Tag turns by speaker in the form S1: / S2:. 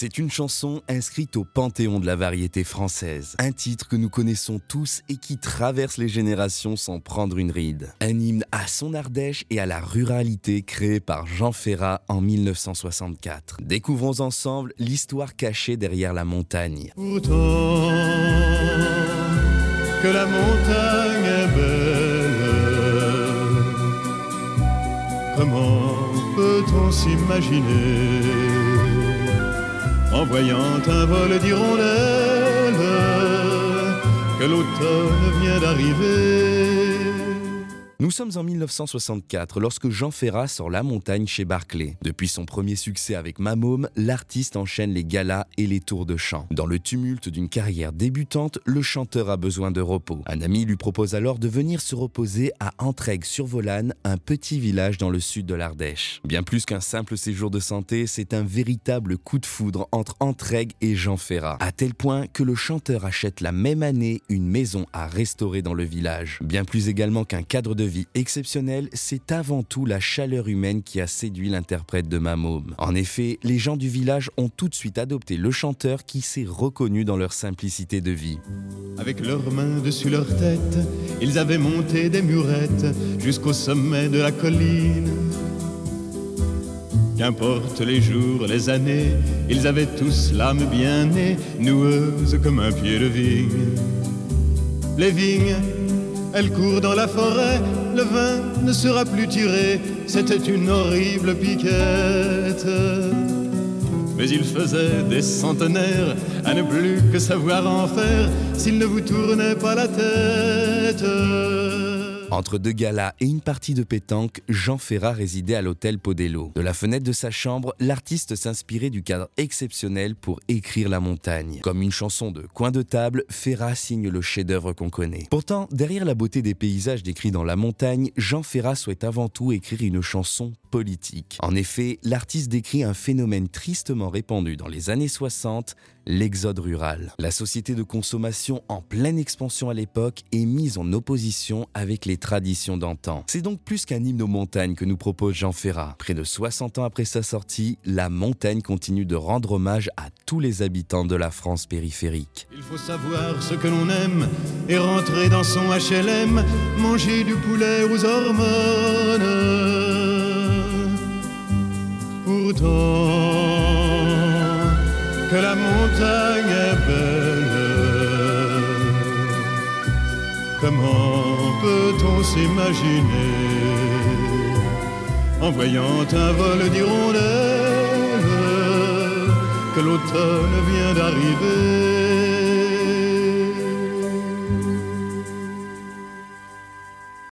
S1: C'est une chanson inscrite au panthéon de la variété française. Un titre que nous connaissons tous et qui traverse les générations sans prendre une ride. Un hymne à son Ardèche et à la ruralité créé par Jean Ferrat en 1964. Découvrons ensemble l'histoire cachée derrière la montagne.
S2: Que la montagne est belle, comment peut-on s'imaginer en voyant un vol d'hirondelles que l'automne vient d'arriver.
S1: Nous sommes en 1964 lorsque Jean Ferrat sort La Montagne chez Barclay. Depuis son premier succès avec Mamôme, l'artiste enchaîne les galas et les tours de chant. Dans le tumulte d'une carrière débutante, le chanteur a besoin de repos. Un ami lui propose alors de venir se reposer à Entraigues-sur-Volane, un petit village dans le sud de l'Ardèche. Bien plus qu'un simple séjour de santé, c'est un véritable coup de foudre entre Entraigues et Jean Ferrat, à tel point que le chanteur achète la même année une maison à restaurer dans le village. Bien plus également qu'un cadre de vie exceptionnelle, c'est avant tout la chaleur humaine qui a séduit l'interprète de Mamôme. En effet, les gens du village ont tout de suite adopté le chanteur qui s'est reconnu dans leur simplicité de vie.
S2: Avec leurs mains dessus leur tête, ils avaient monté des murettes jusqu'au sommet de la colline. Qu'importe les jours, les années, ils avaient tous l'âme bien née, noueuse comme un pied de vigne. Les vignes elle court dans la forêt, le vin ne sera plus tiré, c'était une horrible piquette. Mais il faisait des centenaires à ne plus que savoir en faire s'il ne vous tournait pas la tête.
S1: Entre deux galas et une partie de pétanque, Jean Ferrat résidait à l'hôtel Podello. De la fenêtre de sa chambre, l'artiste s'inspirait du cadre exceptionnel pour écrire La Montagne. Comme une chanson de coin de table, Ferrat signe le chef-d'œuvre qu'on connaît. Pourtant, derrière la beauté des paysages décrits dans La Montagne, Jean Ferrat souhaite avant tout écrire une chanson politique. En effet, l'artiste décrit un phénomène tristement répandu dans les années 60, l'exode rural. La société de consommation en pleine expansion à l'époque est mise en opposition avec les traditions d'antan. C'est donc plus qu'un hymne aux montagnes que nous propose Jean Ferrat. Près de 60 ans après sa sortie, la montagne continue de rendre hommage à tous les habitants de la France périphérique.
S2: Il faut savoir ce que l'on aime et rentrer dans son HLM, manger du poulet aux hormones. Pourtant, que la montagne est belle, comment peut-on s'imaginer en voyant un vol d'hirondelles que l'automne vient d'arriver